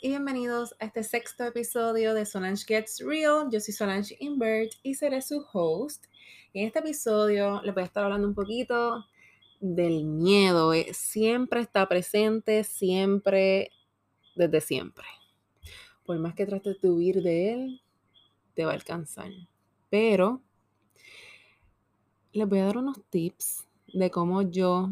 y bienvenidos a este sexto episodio de Solange Gets Real. Yo soy Solange Invert y seré su host. En este episodio les voy a estar hablando un poquito del miedo. Eh, siempre está presente, siempre, desde siempre. Por más que trates de huir de él, te va a alcanzar. Pero les voy a dar unos tips de cómo yo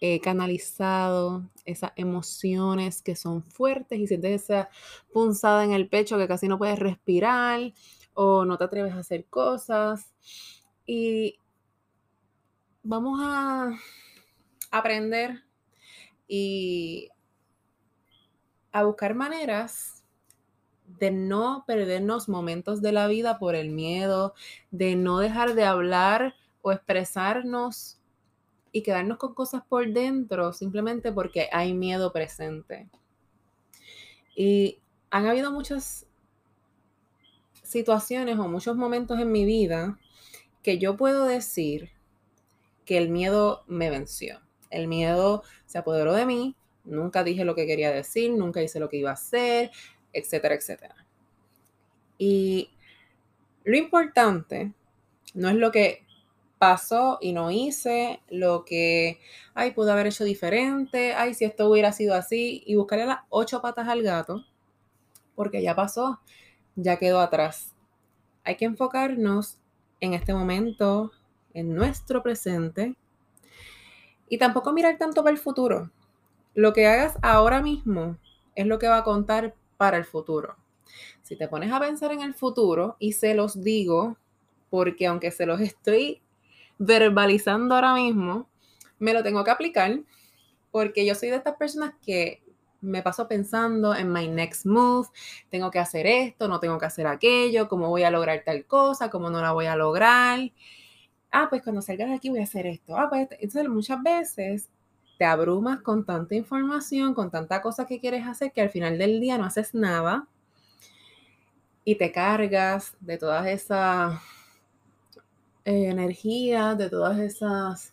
he canalizado esas emociones que son fuertes y sientes esa punzada en el pecho que casi no puedes respirar o no te atreves a hacer cosas. Y vamos a aprender y a buscar maneras de no perdernos momentos de la vida por el miedo, de no dejar de hablar o expresarnos y quedarnos con cosas por dentro simplemente porque hay miedo presente. Y han habido muchas situaciones o muchos momentos en mi vida que yo puedo decir que el miedo me venció. El miedo se apoderó de mí, nunca dije lo que quería decir, nunca hice lo que iba a hacer, etcétera, etcétera. Y lo importante no es lo que pasó y no hice lo que, ay, pude haber hecho diferente, ay, si esto hubiera sido así, y buscarle las ocho patas al gato, porque ya pasó, ya quedó atrás. Hay que enfocarnos en este momento, en nuestro presente, y tampoco mirar tanto para el futuro. Lo que hagas ahora mismo es lo que va a contar para el futuro. Si te pones a pensar en el futuro, y se los digo, porque aunque se los estoy verbalizando ahora mismo, me lo tengo que aplicar porque yo soy de estas personas que me paso pensando en my next move, tengo que hacer esto, no tengo que hacer aquello, cómo voy a lograr tal cosa, cómo no la voy a lograr. Ah, pues cuando salgas de aquí voy a hacer esto. Ah, pues entonces muchas veces te abrumas con tanta información, con tanta cosa que quieres hacer que al final del día no haces nada y te cargas de todas esas eh, energía, de todas esas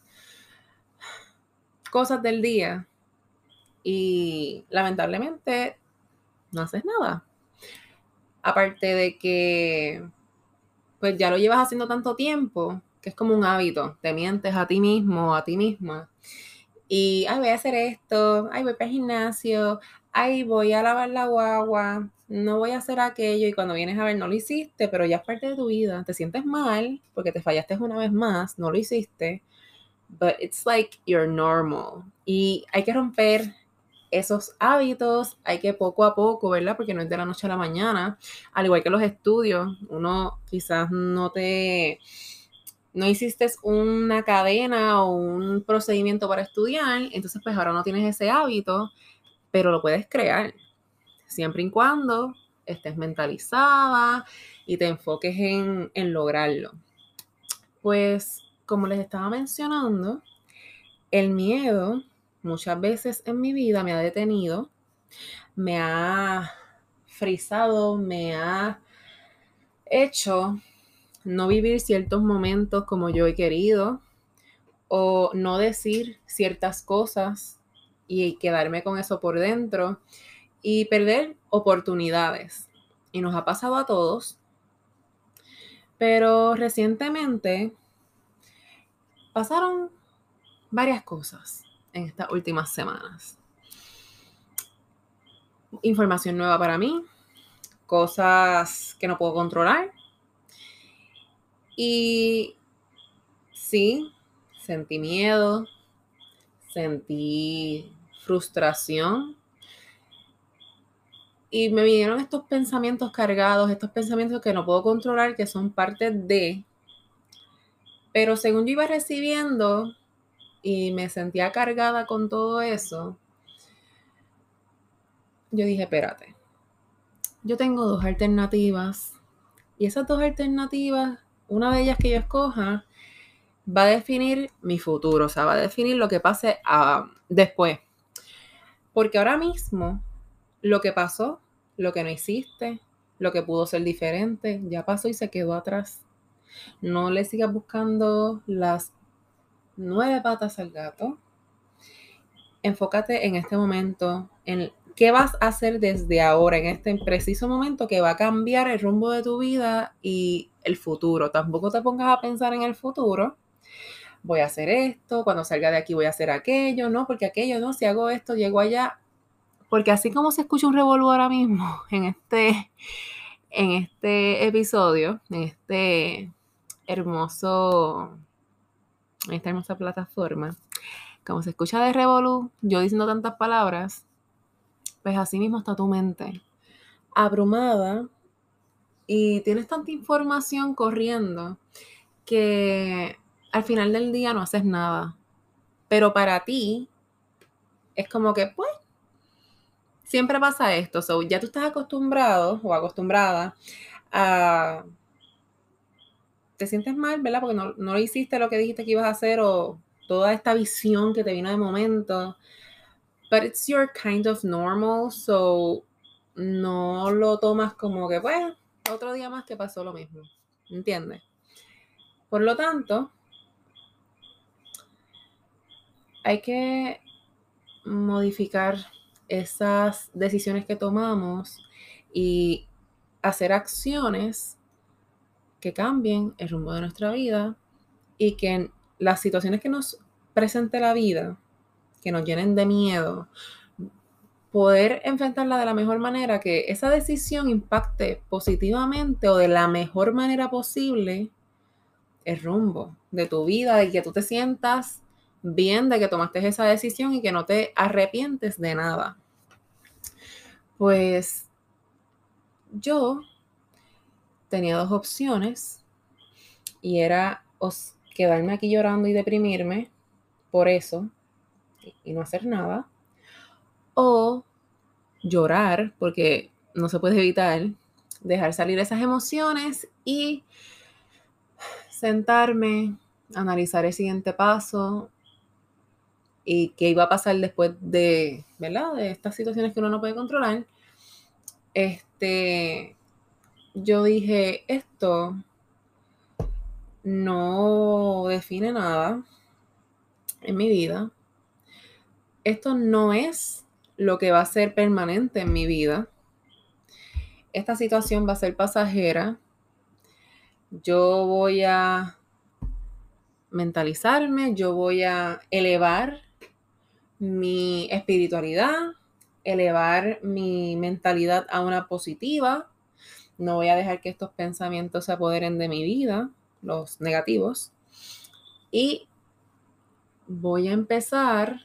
cosas del día. Y lamentablemente no haces nada. Aparte de que pues ya lo llevas haciendo tanto tiempo que es como un hábito. Te mientes a ti mismo, a ti misma. Y, ay, voy a hacer esto, ay, voy para el gimnasio, ay, voy a lavar la guagua, no voy a hacer aquello y cuando vienes a ver no lo hiciste, pero ya es parte de tu vida, te sientes mal porque te fallaste una vez más, no lo hiciste, but it's like you're normal. Y hay que romper esos hábitos, hay que poco a poco, ¿verdad? Porque no es de la noche a la mañana, al igual que los estudios, uno quizás no te no hiciste una cadena o un procedimiento para estudiar, entonces pues ahora no tienes ese hábito, pero lo puedes crear siempre y cuando estés mentalizada y te enfoques en, lograrlo. Pues como les estaba mencionando, el miedo muchas veces en mi vida me ha detenido, me ha frizado, me ha hecho no vivir ciertos momentos como yo he querido o no decir ciertas cosas y quedarme con eso por dentro y perder oportunidades. Y nos ha pasado a todos. Pero recientemente pasaron varias cosas en estas últimas semanas. Información nueva para mí, cosas que no puedo controlar. Y sí, sentí miedo, sentí frustración, y me vinieron estos pensamientos cargados, estos pensamientos que no puedo controlar, que son parte de. Pero según yo iba recibiendo y me sentía cargada con todo eso, yo dije, espérate, yo tengo dos alternativas. Y esas dos alternativas, una de ellas que yo escoja, va a definir mi futuro, o sea, va a definir lo que pase ah, después. Porque ahora mismo, lo que pasó lo que no hiciste, lo que pudo ser diferente, ya pasó y se quedó atrás. No le sigas buscando las nueve patas al gato. Enfócate en este momento, en ¿Qué vas a hacer desde ahora, en este preciso momento, que va a cambiar el rumbo de tu vida y el futuro? Tampoco te pongas a pensar en el futuro. Voy a hacer esto, cuando salga de aquí voy a hacer aquello, no, porque aquello, no, si hago esto, llego allá. Porque así como se escucha un revolú ahora mismo en este, en este episodio, en este hermoso, en esta hermosa plataforma, como se escucha de revolú, yo diciendo tantas palabras, pues así mismo está tu mente abrumada y tienes tanta información corriendo que al final del día no haces nada. Pero para ti es como que, pues, siempre pasa esto. So, ya tú estás acostumbrado o acostumbrada a... Te sientes mal, ¿verdad? Porque no, no hiciste lo que dijiste que ibas a hacer o toda esta visión que te vino de momento but it's your kind of normal, so no lo tomas como que, bueno, otro día más que pasó lo mismo, ¿entiendes? Por lo tanto, hay que modificar esas decisiones que tomamos y hacer acciones que cambien el rumbo de nuestra vida y que las situaciones que nos presente la vida que nos llenen de miedo, poder enfrentarla de la mejor manera, que esa decisión impacte positivamente o de la mejor manera posible el rumbo de tu vida, y que tú te sientas bien de que tomaste esa decisión y que no te arrepientes de nada. Pues yo tenía dos opciones y era quedarme aquí llorando y deprimirme por eso y no hacer nada. O llorar, porque no se puede evitar, dejar salir esas emociones y sentarme, analizar el siguiente paso y qué iba a pasar después de, ¿verdad? De estas situaciones que uno no puede controlar. Este, yo dije, esto no define nada en mi vida esto no es lo que va a ser permanente en mi vida. Esta situación va a ser pasajera. Yo voy a mentalizarme, yo voy a elevar mi espiritualidad, elevar mi mentalidad a una positiva. No voy a dejar que estos pensamientos se apoderen de mi vida, los negativos. Y voy a empezar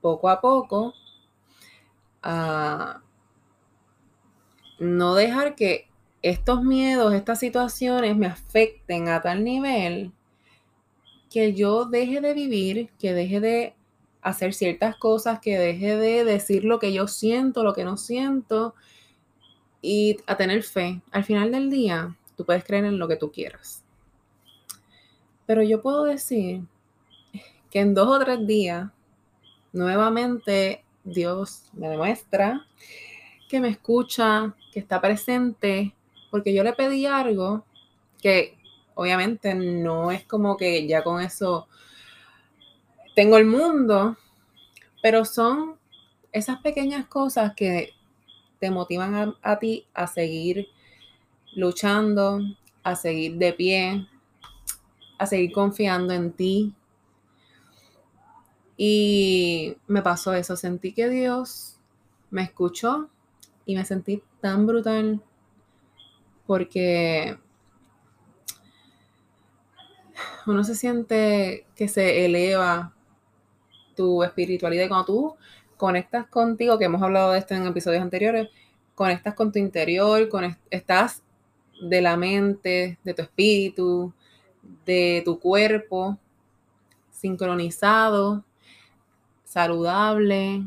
poco a poco a no dejar que estos miedos, estas situaciones me afecten a tal nivel que yo deje de vivir, que deje de hacer ciertas cosas, que deje de decir lo que yo siento, lo que no siento y a tener fe. Al final del día, tú puedes creer en lo que tú quieras. Pero yo puedo decir que en dos o tres días nuevamente Dios me demuestra que me escucha, que está presente, porque yo le pedí algo que obviamente no es como que ya con eso tengo el mundo, pero son esas pequeñas cosas que te motivan a, ti a seguir luchando, a seguir de pie, a seguir confiando en ti, y me pasó eso, sentí que Dios me escuchó y me sentí tan brutal porque uno se siente que se eleva tu espiritualidad y cuando tú conectas contigo, que hemos hablado de esto en episodios anteriores, conectas con tu interior, estás de la mente, de tu espíritu, de tu cuerpo, sincronizado saludable,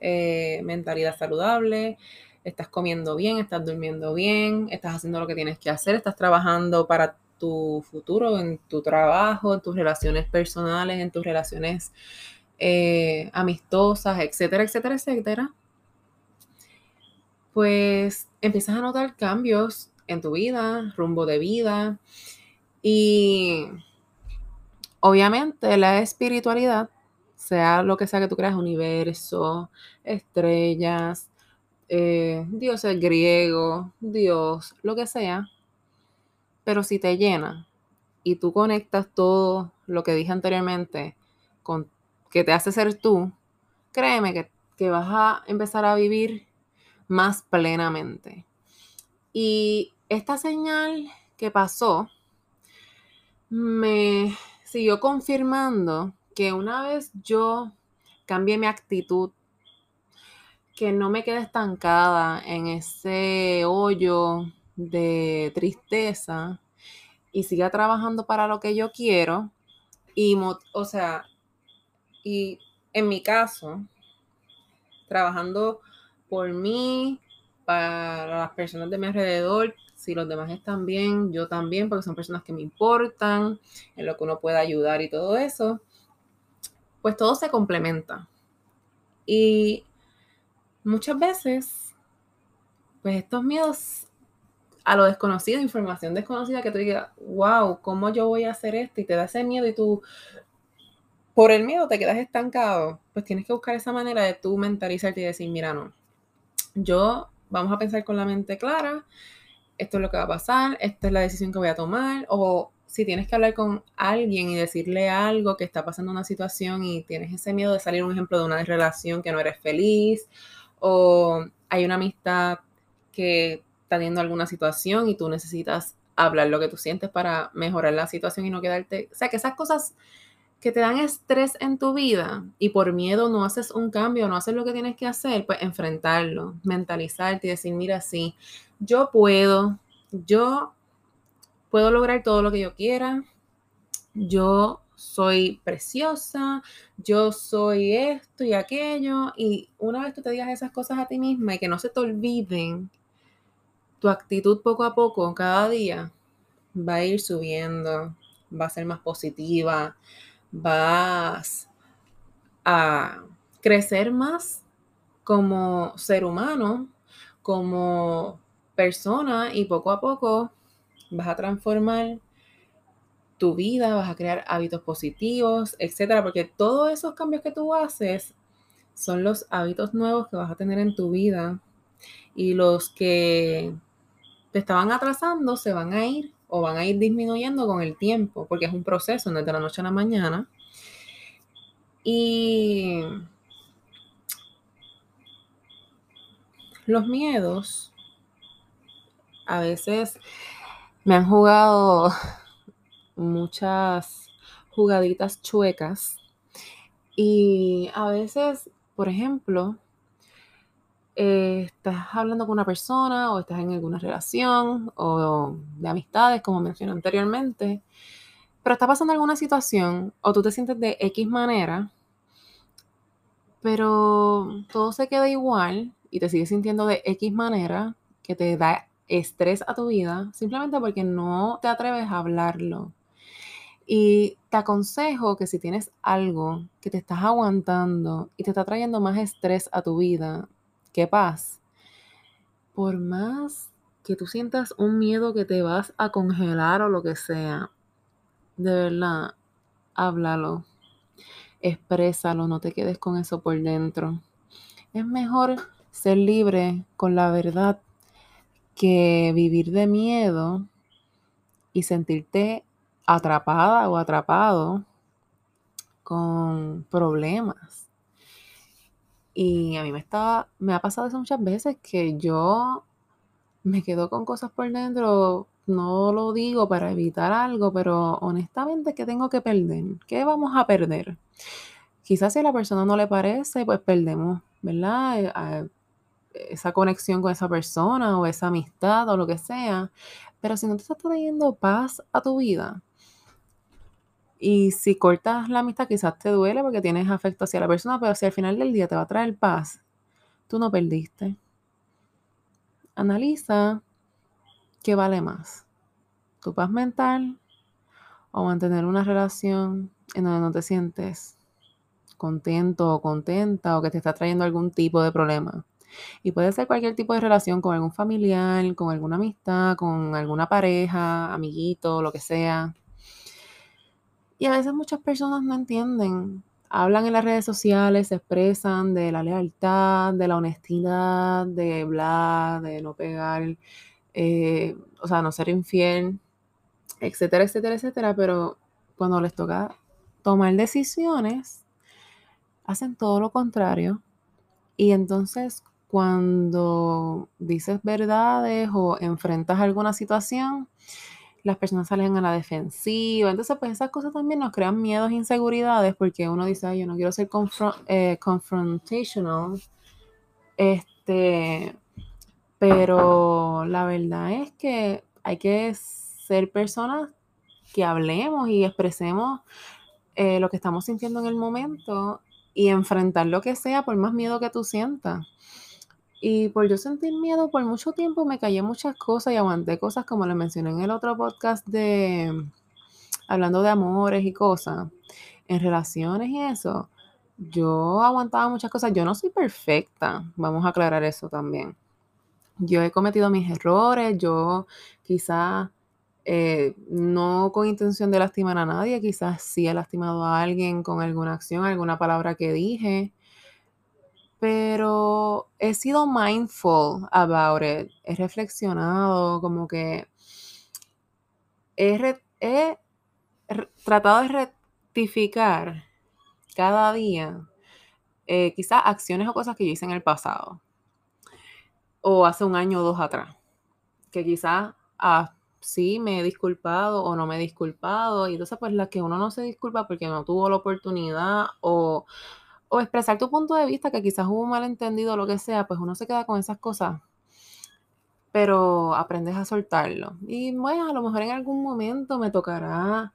eh, mentalidad saludable, estás comiendo bien, estás durmiendo bien, estás haciendo lo que tienes que hacer, estás trabajando para tu futuro, en tu trabajo, en tus relaciones personales, en tus relaciones eh, amistosas, etcétera, etcétera, etcétera, pues empiezas a notar cambios en tu vida, rumbo de vida y obviamente la espiritualidad sea lo que sea que tú creas, universo, estrellas, eh, dioses griegos, Dios, lo que sea. Pero si te llena y tú conectas todo lo que dije anteriormente con que te hace ser tú, créeme que, que vas a empezar a vivir más plenamente. Y esta señal que pasó me siguió confirmando que una vez yo cambié mi actitud, que no me quede estancada en ese hoyo de tristeza y siga trabajando para lo que yo quiero. Y, o sea, y en mi caso, trabajando por mí, para las personas de mi alrededor, si los demás están bien, yo también, porque son personas que me importan, en lo que uno puede ayudar y todo eso pues todo se complementa. Y muchas veces, pues estos miedos a lo desconocido, información desconocida, que tú digas, wow, ¿cómo yo voy a hacer esto? Y te da ese miedo y tú, por el miedo te quedas estancado, pues tienes que buscar esa manera de tú mentalizarte y decir, mira, no, yo vamos a pensar con la mente clara, esto es lo que va a pasar, esta es la decisión que voy a tomar, o si tienes que hablar con alguien y decirle algo que está pasando una situación y tienes ese miedo de salir un ejemplo de una relación que no eres feliz o hay una amistad que está teniendo alguna situación y tú necesitas hablar lo que tú sientes para mejorar la situación y no quedarte, o sea, que esas cosas que te dan estrés en tu vida y por miedo no haces un cambio, no haces lo que tienes que hacer, pues enfrentarlo, mentalizarte y decir, mira, sí, yo puedo, yo puedo lograr todo lo que yo quiera, yo soy preciosa, yo soy esto y aquello, y una vez tú te digas esas cosas a ti misma y que no se te olviden, tu actitud poco a poco, cada día, va a ir subiendo, va a ser más positiva, vas a crecer más como ser humano, como persona y poco a poco vas a transformar tu vida, vas a crear hábitos positivos, etcétera, porque todos esos cambios que tú haces son los hábitos nuevos que vas a tener en tu vida y los que te estaban atrasando se van a ir o van a ir disminuyendo con el tiempo, porque es un proceso, no de la noche a la mañana. Y los miedos a veces me han jugado muchas jugaditas chuecas y a veces, por ejemplo, eh, estás hablando con una persona o estás en alguna relación o de amistades, como mencioné anteriormente, pero está pasando alguna situación o tú te sientes de X manera, pero todo se queda igual y te sigues sintiendo de X manera que te da estrés a tu vida simplemente porque no te atreves a hablarlo. Y te aconsejo que si tienes algo que te estás aguantando y te está trayendo más estrés a tu vida que paz, por más que tú sientas un miedo que te vas a congelar o lo que sea, de verdad, háblalo, exprésalo, no te quedes con eso por dentro. Es mejor ser libre con la verdad que vivir de miedo y sentirte atrapada o atrapado con problemas. Y a mí me estaba, me ha pasado eso muchas veces que yo me quedo con cosas por dentro, no lo digo para evitar algo, pero honestamente, ¿qué tengo que perder? ¿Qué vamos a perder? Quizás si a la persona no le parece, pues perdemos, ¿verdad? Eh, esa conexión con esa persona o esa amistad o lo que sea, pero si no te está trayendo paz a tu vida, y si cortas la amistad quizás te duele porque tienes afecto hacia la persona, pero si al final del día te va a traer paz, tú no perdiste. Analiza qué vale más, tu paz mental o mantener una relación en donde no te sientes contento o contenta o que te está trayendo algún tipo de problema. Y puede ser cualquier tipo de relación con algún familiar, con alguna amistad, con alguna pareja, amiguito, lo que sea. Y a veces muchas personas no entienden hablan en las redes sociales, se expresan de la lealtad, de la honestidad, de bla, de no pegar, eh, o sea, no ser infiel, etcétera, etcétera, etcétera, pero cuando les toca tomar decisiones, hacen todo lo contrario. Y entonces cuando dices verdades o enfrentas alguna situación, las personas salen a la defensiva. Entonces, pues esas cosas también nos crean miedos e inseguridades porque uno dice, Ay, yo no quiero ser eh, confrontational. Este, pero la verdad es que hay que ser personas que hablemos y expresemos eh, lo que estamos sintiendo en el momento y enfrentar lo que sea por más miedo que tú sientas. Y por yo sentir miedo por mucho tiempo me callé muchas cosas y aguanté cosas como le mencioné en el otro podcast de hablando de amores y cosas, en relaciones y eso. Yo aguantaba muchas cosas. Yo no soy perfecta. Vamos a aclarar eso también. Yo he cometido mis errores. Yo quizás eh, no con intención de lastimar a nadie, quizás sí he lastimado a alguien con alguna acción, alguna palabra que dije pero he sido mindful about it, he reflexionado, como que he, tratado de rectificar cada día eh, quizás acciones o cosas que yo hice en el pasado o hace un año o dos atrás, que quizás ah, sí me he disculpado o no me he disculpado y entonces pues la que uno no se disculpa porque no tuvo la oportunidad o o expresar tu punto de vista, que quizás hubo un malentendido o lo que sea, pues uno se queda con esas cosas. Pero aprendes a soltarlo. Y bueno, a lo mejor en algún momento me tocará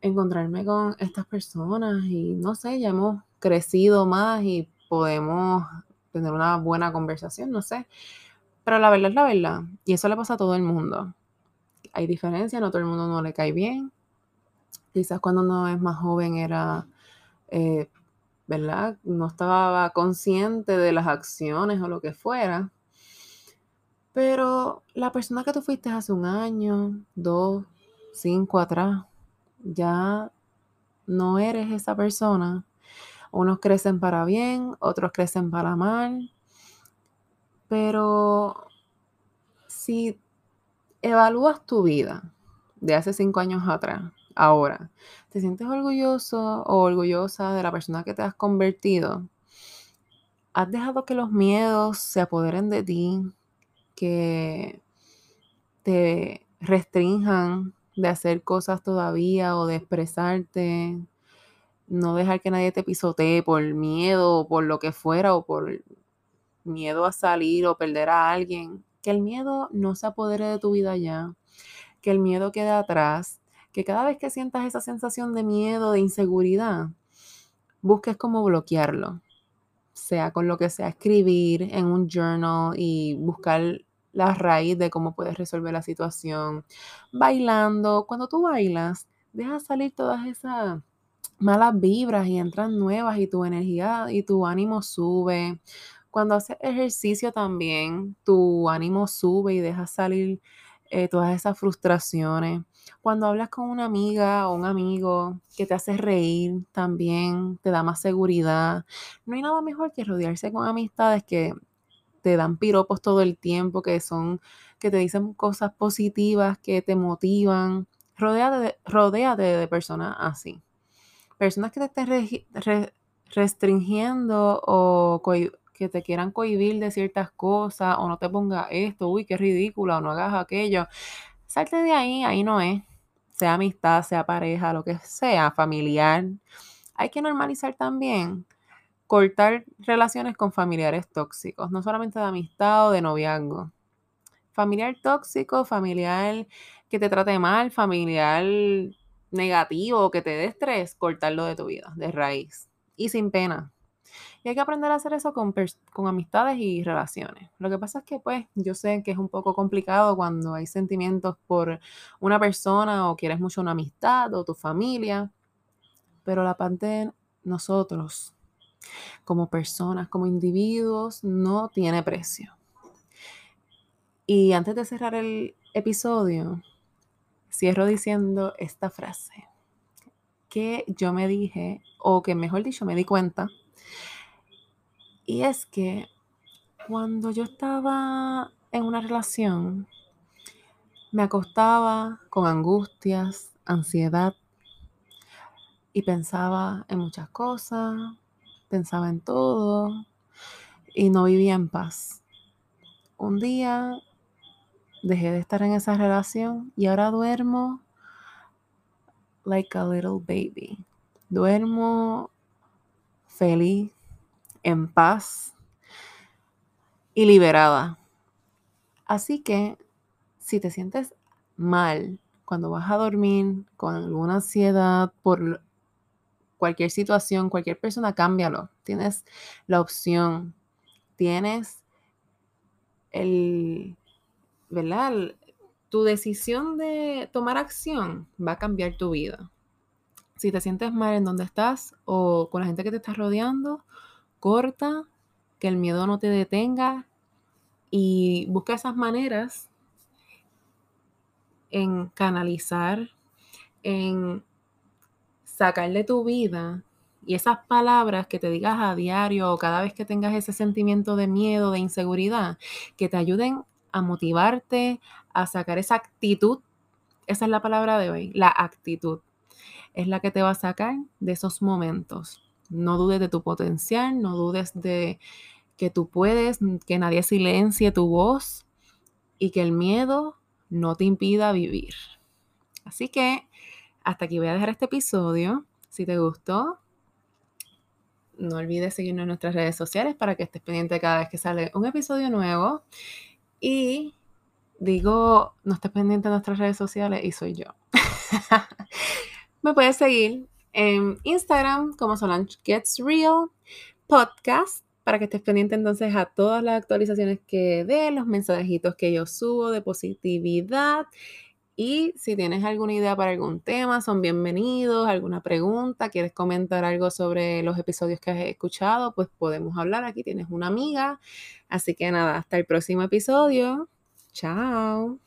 encontrarme con estas personas y no sé, ya hemos crecido más y podemos tener una buena conversación, no sé. Pero la verdad es la verdad. Y eso le pasa a todo el mundo. Hay diferencias, no todo el mundo no le cae bien. Quizás cuando uno es más joven era eh, ¿verdad? No estaba consciente de las acciones o lo que fuera. Pero la persona que tú fuiste hace un año, dos, cinco atrás, ya no eres esa persona. Unos crecen para bien, otros crecen para mal. Pero si evalúas tu vida de hace cinco años atrás Ahora, ¿te sientes orgulloso o orgullosa de la persona que te has convertido? ¿Has dejado que los miedos se apoderen de ti, que te restrinjan de hacer cosas todavía o de expresarte? No dejar que nadie te pisotee por miedo o por lo que fuera o por miedo a salir o perder a alguien. Que el miedo no se apodere de tu vida ya. Que el miedo quede atrás que cada vez que sientas esa sensación de miedo, de inseguridad, busques cómo bloquearlo, sea con lo que sea, escribir en un journal y buscar la raíz de cómo puedes resolver la situación. Bailando, cuando tú bailas, deja salir todas esas malas vibras y entran nuevas y tu energía y tu ánimo sube. Cuando haces ejercicio también, tu ánimo sube y deja salir eh, todas esas frustraciones. Cuando hablas con una amiga o un amigo que te hace reír también, te da más seguridad. No hay nada mejor que rodearse con amistades que te dan piropos todo el tiempo, que son, que te dicen cosas positivas, que te motivan. Rodéate de, de personas así. Personas que te estén restringiendo o que te quieran cohibir de ciertas cosas o no te ponga esto, uy, qué ridícula, o no hagas aquello. Salte de ahí, ahí no es. Sea amistad, sea pareja, lo que sea, familiar. Hay que normalizar también cortar relaciones con familiares tóxicos, no solamente de amistad o de noviazgo. Familiar tóxico, familiar que te trate mal, familiar negativo, que te dé estrés, cortarlo de tu vida, de raíz. Y sin pena, y hay que aprender a hacer eso con, con amistades y relaciones. Lo que pasa es que, pues, yo sé que es un poco complicado cuando hay sentimientos por una persona o quieres mucho una amistad o tu familia, pero la parte nosotros, como personas, como individuos, no tiene precio. Y antes de cerrar el episodio, cierro diciendo esta frase que yo me dije, o que mejor dicho, me di cuenta. Y es que cuando yo estaba en una relación, me acostaba con angustias, ansiedad y pensaba en muchas cosas, pensaba en todo y no vivía en paz. Un día dejé de estar en esa relación y ahora duermo like a little baby. Duermo feliz, en paz y liberada. Así que si te sientes mal cuando vas a dormir con alguna ansiedad por cualquier situación, cualquier persona, cámbialo. Tienes la opción, tienes el, ¿verdad? tu decisión de tomar acción va a cambiar tu vida. Si te sientes mal en donde estás o con la gente que te está rodeando, corta, que el miedo no te detenga y busca esas maneras en canalizar, en sacar de tu vida y esas palabras que te digas a diario o cada vez que tengas ese sentimiento de miedo, de inseguridad, que te ayuden a motivarte, a sacar esa actitud. Esa es la palabra de hoy, la actitud. Es la que te va a sacar de esos momentos. No dudes de tu potencial, no dudes de que tú puedes, que nadie silencie tu voz y que el miedo no te impida vivir. Así que hasta aquí voy a dejar este episodio. Si te gustó, no olvides seguirnos en nuestras redes sociales para que estés pendiente cada vez que sale un episodio nuevo. Y digo, no estés pendiente de nuestras redes sociales y soy yo. Me puedes seguir en Instagram como Solange Gets Real Podcast para que estés pendiente entonces a todas las actualizaciones que dé, los mensajitos que yo subo de positividad. Y si tienes alguna idea para algún tema, son bienvenidos, alguna pregunta, quieres comentar algo sobre los episodios que has escuchado, pues podemos hablar. Aquí tienes una amiga. Así que nada, hasta el próximo episodio. Chao.